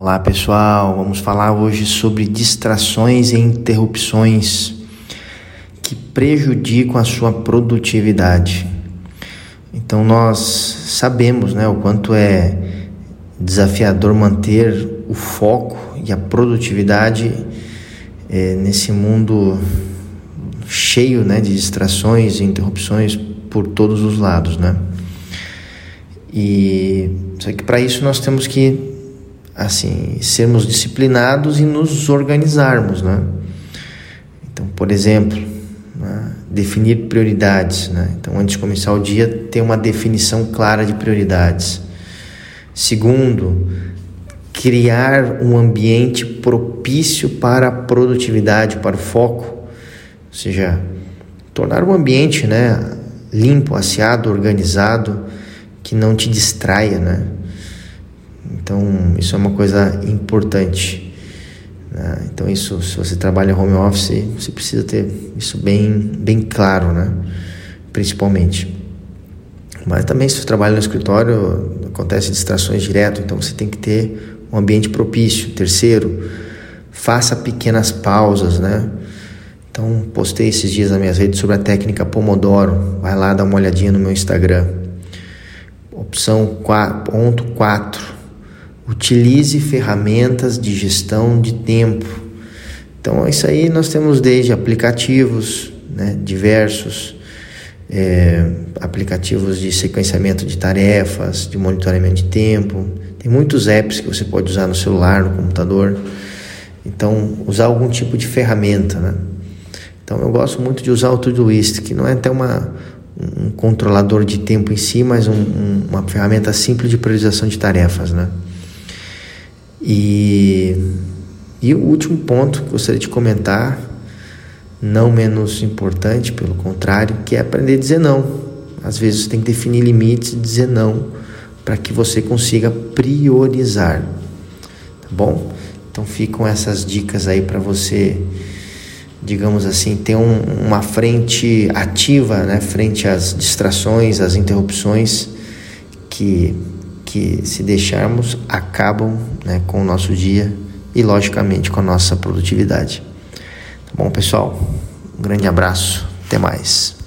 Olá pessoal, vamos falar hoje sobre distrações e interrupções que prejudicam a sua produtividade. Então nós sabemos né, o quanto é desafiador manter o foco e a produtividade é, nesse mundo cheio né, de distrações e interrupções por todos os lados. Né? E só que para isso nós temos que assim, sermos disciplinados e nos organizarmos, né? Então, por exemplo, né? definir prioridades, né? Então, antes de começar o dia, ter uma definição clara de prioridades. Segundo, criar um ambiente propício para a produtividade, para o foco, ou seja, tornar o ambiente, né, limpo, asseado, organizado, que não te distraia, né? Então, isso é uma coisa importante. Né? Então, isso, se você trabalha home office, você precisa ter isso bem, bem claro, né? principalmente. Mas também, se você trabalha no escritório, acontece distrações direto, então você tem que ter um ambiente propício. Terceiro, faça pequenas pausas, né? Então, postei esses dias nas minhas redes sobre a técnica Pomodoro. Vai lá dar uma olhadinha no meu Instagram. Opção 4.4 Utilize ferramentas de gestão de tempo. Então, isso aí nós temos desde aplicativos né, diversos, é, aplicativos de sequenciamento de tarefas, de monitoramento de tempo. Tem muitos apps que você pode usar no celular, no computador. Então, usar algum tipo de ferramenta, né? Então, eu gosto muito de usar o Todoist, que não é até uma, um controlador de tempo em si, mas um, um, uma ferramenta simples de priorização de tarefas, né? E, e o último ponto que gostaria de comentar, não menos importante, pelo contrário, que é aprender a dizer não. Às vezes você tem que definir limites e dizer não para que você consiga priorizar. Tá bom? Então ficam essas dicas aí para você, digamos assim, ter um, uma frente ativa, né, frente às distrações, às interrupções que que, se deixarmos, acabam né, com o nosso dia e, logicamente, com a nossa produtividade. Tá bom, pessoal? Um grande abraço. Até mais.